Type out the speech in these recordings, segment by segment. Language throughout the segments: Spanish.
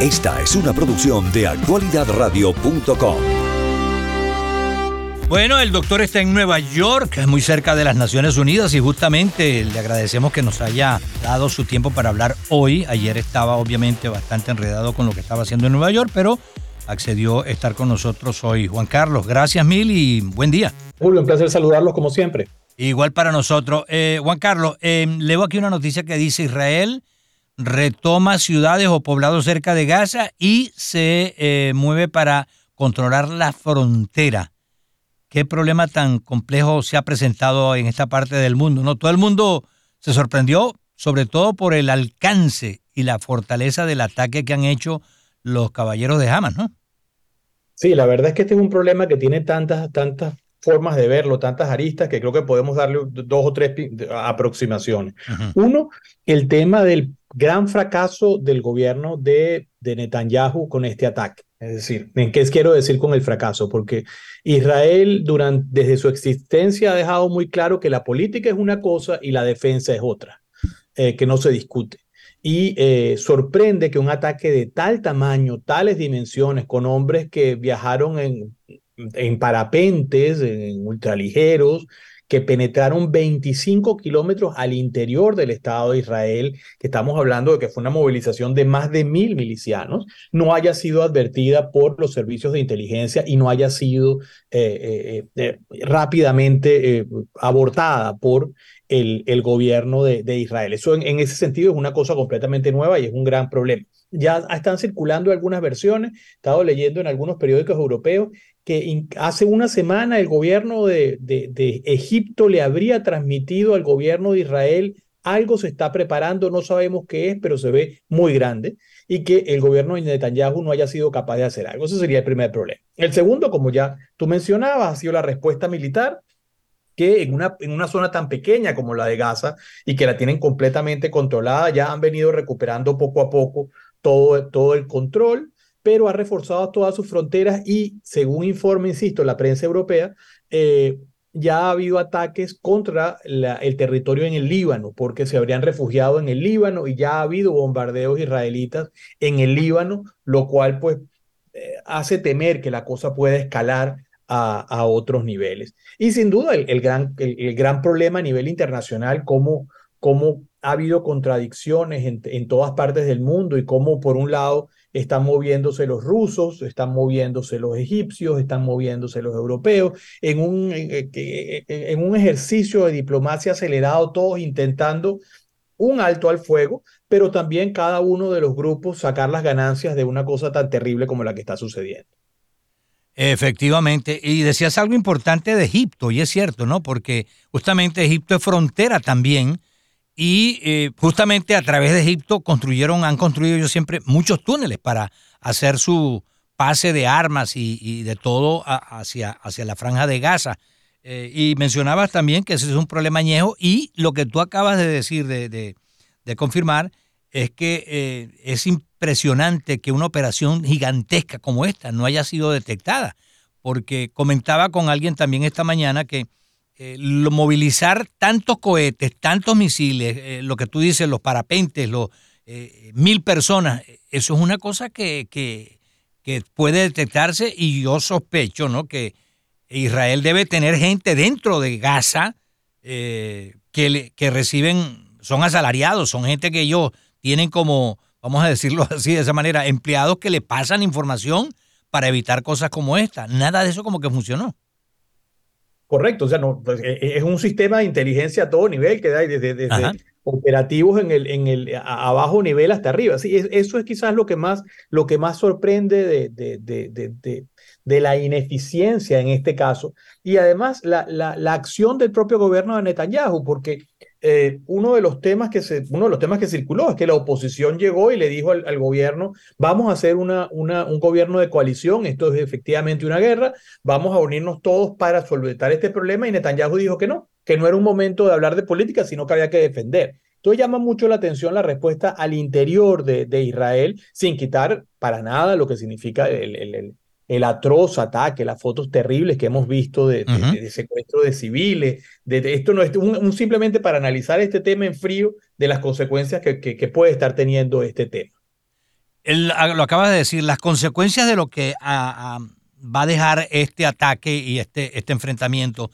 Esta es una producción de actualidadradio.com. Bueno, el doctor está en Nueva York, muy cerca de las Naciones Unidas, y justamente le agradecemos que nos haya dado su tiempo para hablar hoy. Ayer estaba obviamente bastante enredado con lo que estaba haciendo en Nueva York, pero accedió a estar con nosotros hoy. Juan Carlos, gracias mil y buen día. Julio, un placer saludarlos como siempre. Igual para nosotros. Eh, Juan Carlos, eh, leo aquí una noticia que dice Israel retoma ciudades o poblados cerca de Gaza y se eh, mueve para controlar la frontera. ¿Qué problema tan complejo se ha presentado en esta parte del mundo? ¿no? Todo el mundo se sorprendió, sobre todo por el alcance y la fortaleza del ataque que han hecho los caballeros de Hamas, ¿no? Sí, la verdad es que este es un problema que tiene tantas, tantas formas de verlo, tantas aristas, que creo que podemos darle dos o tres aproximaciones. Uno, el tema del gran fracaso del gobierno de, de Netanyahu con este ataque. Es decir, ¿en qué quiero decir con el fracaso? Porque Israel durante, desde su existencia ha dejado muy claro que la política es una cosa y la defensa es otra, eh, que no se discute. Y eh, sorprende que un ataque de tal tamaño, tales dimensiones, con hombres que viajaron en, en parapentes, en ultraligeros, que penetraron 25 kilómetros al interior del Estado de Israel, que estamos hablando de que fue una movilización de más de mil milicianos, no haya sido advertida por los servicios de inteligencia y no haya sido eh, eh, eh, rápidamente abortada por el, gobierno de, de, Israel. Eso en, en ese sentido es una cosa completamente nueva y es un gran problema. Ya están circulando algunas versiones, he estado leyendo en algunos periódicos europeos que hace una semana el gobierno de, de, Egipto le habría transmitido al gobierno de Israel algo se está preparando, no sabemos qué es, pero se ve muy grande, y que el gobierno de Netanyahu no haya sido capaz de hacer algo. Ese sería el primer problema. El segundo, como ya tú mencionabas, ha sido la respuesta militar, que en una, en una zona tan pequeña como la de Gaza y que la tienen completamente controlada, ya han venido recuperando poco a poco todo, todo el control pero ha reforzado todas sus fronteras y, según informa, insisto, la prensa europea, eh, ya ha habido ataques contra el territorio en el Líbano, porque se habrían refugiado en el Líbano y ya ha habido bombardeos israelitas en el Líbano, lo cual pues eh, hace temer que la cosa pueda escalar a, otros niveles. Y sin duda el, gran, el, gran problema a nivel internacional, cómo, cómo ha habido contradicciones en, en todas partes del mundo y cómo por un lado están moviéndose los rusos, están moviéndose los egipcios, están moviéndose los europeos, en un, en un ejercicio de diplomacia acelerado, todos intentando un alto al fuego, pero también cada uno de los grupos sacar las ganancias de una cosa tan terrible como la que está sucediendo. Efectivamente, y decías algo importante de Egipto, y es cierto, ¿no? Porque justamente Egipto es frontera también y eh, justamente a través de Egipto construyeron, han construido yo siempre muchos túneles para hacer su pase de armas y, de todo hacia, hacia la franja de Gaza. Eh, y mencionabas también que ese es un problema añejo y lo que tú acabas de decir, de, de, confirmar, es que eh, es impresionante que una operación gigantesca como esta no haya sido detectada, porque comentaba con alguien también esta mañana que eh, movilizar tantos cohetes, tantos misiles, eh, lo que tú dices, los parapentes, los eh, mil personas, eso es una cosa que, que, que, puede detectarse y yo sospecho ¿no? que Israel debe tener gente dentro de Gaza que, que reciben, son asalariados, son gente que ellos tienen como, vamos a decirlo así de esa manera, empleados que le pasan información para evitar cosas como esta. Nada de eso como que funcionó. Correcto, o sea, no, pues, e, e, es un sistema de inteligencia a todo nivel que da desde, desde operativos en el, en el a, bajo nivel hasta arriba. Sí, eso es quizás lo que más, lo que más sorprende de, de, de, de la ineficiencia en este caso. Y además la, la, la acción del propio gobierno de Netanyahu, porque eh, uno, de los temas que se, uno de los temas que circuló es que la oposición llegó y le dijo al, gobierno, vamos a hacer una, una, un gobierno de coalición, esto es efectivamente una guerra, vamos a unirnos todos para solventar este problema y Netanyahu dijo que no, que no era un momento de hablar de política, sino que había que defender. Entonces llama mucho la atención la respuesta al interior de, de Israel, sin quitar para nada lo que significa el atroz ataque, las fotos terribles que hemos visto de, secuestro de civiles. De, esto no es un, simplemente para analizar este tema en frío de las consecuencias que, que, puede estar teniendo este tema. lo acabas de decir, las consecuencias de lo que va a dejar este ataque y este, este enfrentamiento.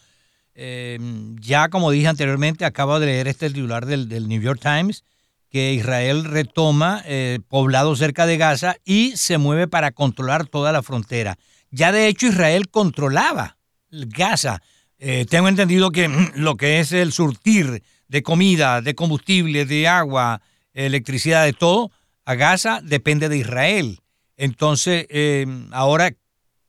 Em, ya como dije anteriormente, acabo de leer este titular del, New York Times, que Israel retoma eh, poblado cerca de Gaza y se mueve para controlar toda la frontera. Ya de hecho Israel controlaba Gaza. Eh, tengo entendido que lo que es el surtir de comida, de combustible, de agua, electricidad, de todo, a Gaza depende de Israel. Entonces, eh, ahora,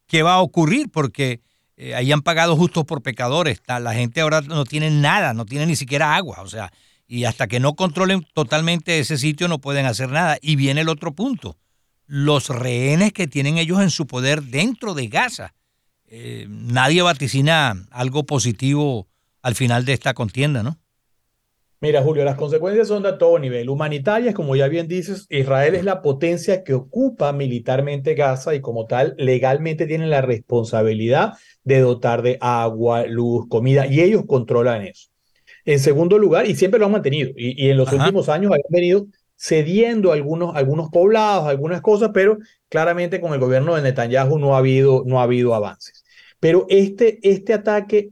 ¿qué va a ocurrir? Porque eh, ahí han pagado justos por pecadores. La gente ahora no tiene nada, no tiene ni siquiera agua. O sea, y hasta que no controlen totalmente ese sitio no pueden hacer nada. Y viene el otro punto. Los rehenes que tienen ellos en su poder dentro de Gaza. Eh, nadie vaticina algo positivo al final de esta contienda, ¿no? Mira, Julio, las consecuencias son de todo nivel. Humanitarias, como ya bien dices, Israel es la potencia que ocupa militarmente Gaza y como tal legalmente tiene la responsabilidad de dotar de agua, luz, comida y ellos controlan eso. En segundo lugar, y siempre lo han mantenido, y, en los últimos años han venido cediendo algunos, algunos poblados, algunas cosas, pero claramente con el gobierno de Netanyahu no ha habido, no ha habido avances. Pero este, este ataque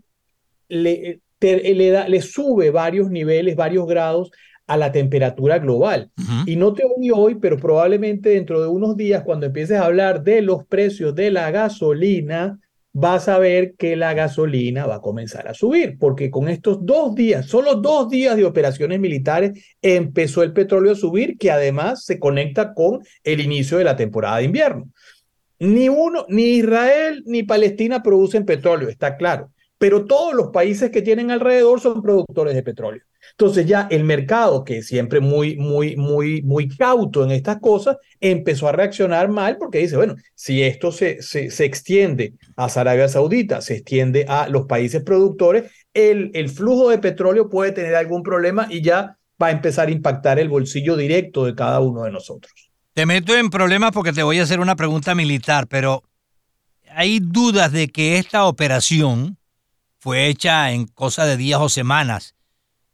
le, le, da, le sube varios niveles, varios grados a la temperatura global. Y no te oí hoy, pero probablemente dentro de unos días, cuando empieces a hablar de los precios de la gasolina, vas a ver que la gasolina va a comenzar a subir, porque con estos dos días, solo dos días de operaciones militares, empezó el petróleo a subir, que además se conecta con el inicio de la temporada de invierno. Ni uno, ni Israel ni Palestina producen petróleo, está claro pero todos los países que tienen alrededor son productores de petróleo. Entonces ya el mercado, que siempre muy, muy, muy, muy cauto en estas cosas, empezó a reaccionar mal porque dice, bueno, si esto se, se, se extiende a Arabia Saudita, se extiende a los países productores, el, el flujo de petróleo puede tener algún problema y ya va a empezar a impactar el bolsillo directo de cada uno de nosotros. Te meto en problemas porque te voy a hacer una pregunta militar, pero hay dudas de que esta operación fue hecha en cosa de días o semanas.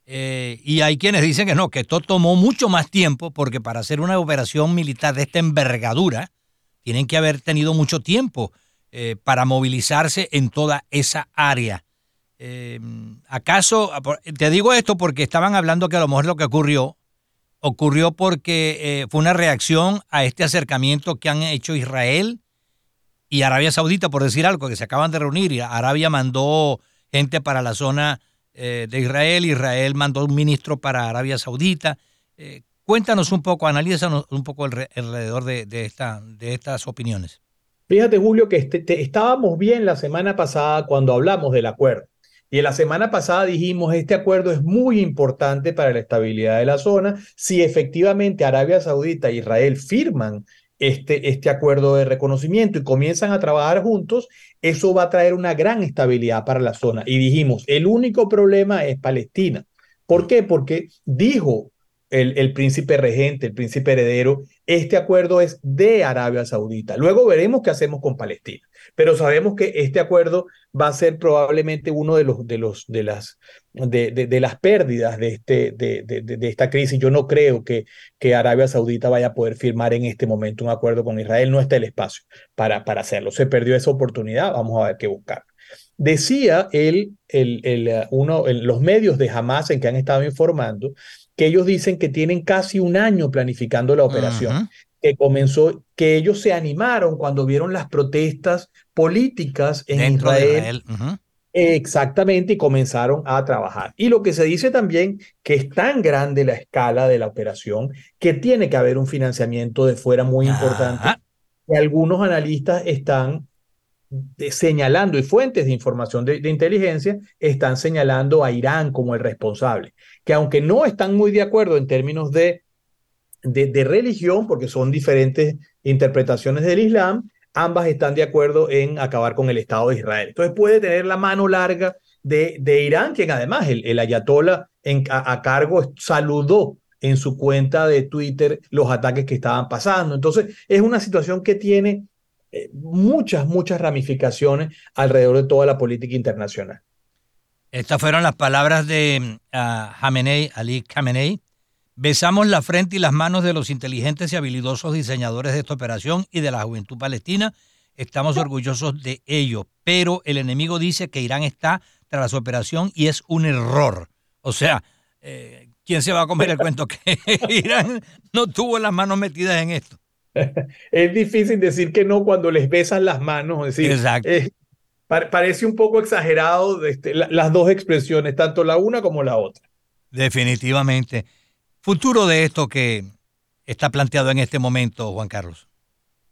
Eh, y hay quienes dicen que no, que esto tomó mucho más tiempo porque para hacer una operación militar de esta envergadura tienen que haber tenido mucho tiempo eh, para movilizarse en toda esa área. Eh, ¿Acaso, te digo esto porque estaban hablando que a lo mejor lo que ocurrió, ocurrió porque fue una reacción a este acercamiento que han hecho Israel y Arabia Saudita, por decir algo, que se acaban de reunir y Arabia mandó gente para la zona eh, de Israel. Israel mandó un ministro para Arabia Saudita. Eh, cuéntanos un poco, analízanos un poco alrededor de, de, esta, de estas opiniones. Fíjate, Julio, que este, estábamos bien la semana pasada cuando hablamos del acuerdo. Y en la semana pasada dijimos, este acuerdo es muy importante para la estabilidad de la zona. Si efectivamente Arabia Saudita e Israel firman este, este acuerdo de reconocimiento y comienzan a trabajar juntos, eso va a traer una gran estabilidad para la zona. Y dijimos, el único problema es Palestina. ¿Por qué? Porque dijo el, el, príncipe regente, el príncipe heredero, este acuerdo es de Arabia Saudita. Luego veremos qué hacemos con Palestina pero sabemos que este acuerdo va a ser probablemente uno de los de los de las de, de, las pérdidas de este de, de, esta crisis. Yo no creo que que Arabia Saudita vaya a poder firmar en este momento un acuerdo con Israel. No está el espacio para para hacerlo. Se perdió esa oportunidad. Vamos a ver qué buscar. Decía él, el, el, uno, los medios de Hamas en que han estado informando que ellos dicen que tienen casi un año planificando la operación que comenzó, que ellos se animaron cuando vieron las protestas políticas en Israel. Exactamente, y comenzaron a trabajar. Y lo que se dice también, que es tan grande la escala de la operación, que tiene que haber un financiamiento de fuera muy importante. Y algunos analistas están señalando, y fuentes de información de, inteligencia están señalando a Irán como el responsable, que aunque no están muy de acuerdo en términos de de, religión, porque son diferentes interpretaciones del Islam, ambas están de acuerdo en acabar con el Estado de Israel. Entonces puede tener la mano larga de, de Irán, quien además el, el en, a, cargo saludó en su cuenta de Twitter los ataques que estaban pasando. Entonces es una situación que tiene eh, muchas, muchas ramificaciones alrededor de toda la política internacional. Estas fueron las palabras de uh, Ali Khamenei, Besamos la frente y las manos de los inteligentes y habilidosos diseñadores de esta operación y de la juventud palestina. Estamos orgullosos de ello, pero el enemigo dice que Irán está tras la operación y es un error. O sea, eh, ¿quién se va a comer el cuento que Irán no tuvo las manos metidas en esto? Es difícil decir que no cuando les besan las manos. Es decir, Exacto. eh, pa- parece un poco exagerado este, la- las dos expresiones, tanto la una como la otra. Definitivamente. Futuro de esto que está planteado en este momento, Juan Carlos.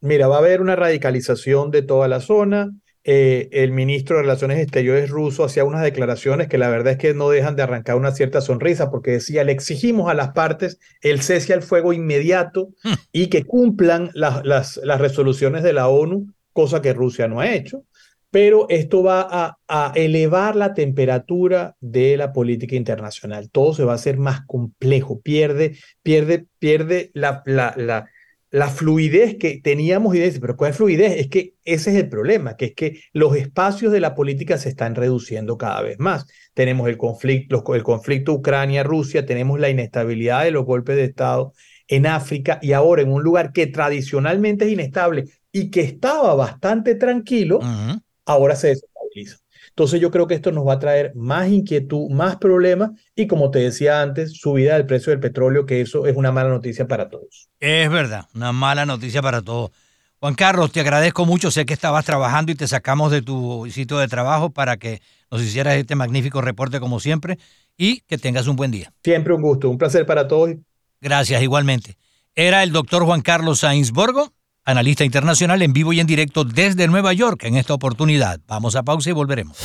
Mira, va a haber una radicalización de toda la zona. Eh, el ministro de Relaciones Exteriores ruso hacía unas declaraciones que la verdad es que no dejan de arrancar una cierta sonrisa porque decía, le exigimos a las partes el cese al fuego inmediato y que cumplan las, las, las resoluciones de la ONU, cosa que Rusia no ha hecho. Pero esto va a, a elevar la temperatura de la política internacional. Todo se va a hacer más complejo, pierde, pierde, pierde la, la, la, la fluidez que teníamos y dice, pero ¿cuál fluidez? Es que ese es el problema, que es que los espacios de la política se están reduciendo cada vez más. Tenemos el conflicto, los- el conflicto Ucrania-Rusia, tenemos la inestabilidad de los golpes de Estado en África y ahora en un lugar que tradicionalmente es inestable y que estaba bastante tranquilo, ahora se desestabiliza. Entonces yo creo que esto nos va a traer más inquietud, más problemas y como te decía antes, subida del precio del petróleo, que eso es una mala noticia para todos. Es verdad, una mala noticia para todos. Juan Carlos, te agradezco mucho. Sé que estabas trabajando y te sacamos de tu sitio de trabajo para que nos hicieras este magnífico reporte como siempre y que tengas un buen día. Siempre un gusto, un placer para todos. Gracias, igualmente. Era el doctor Juan Carlos Sainsborgo, analista internacional en vivo y en directo desde Nueva York en esta oportunidad. Vamos a pausa y volveremos.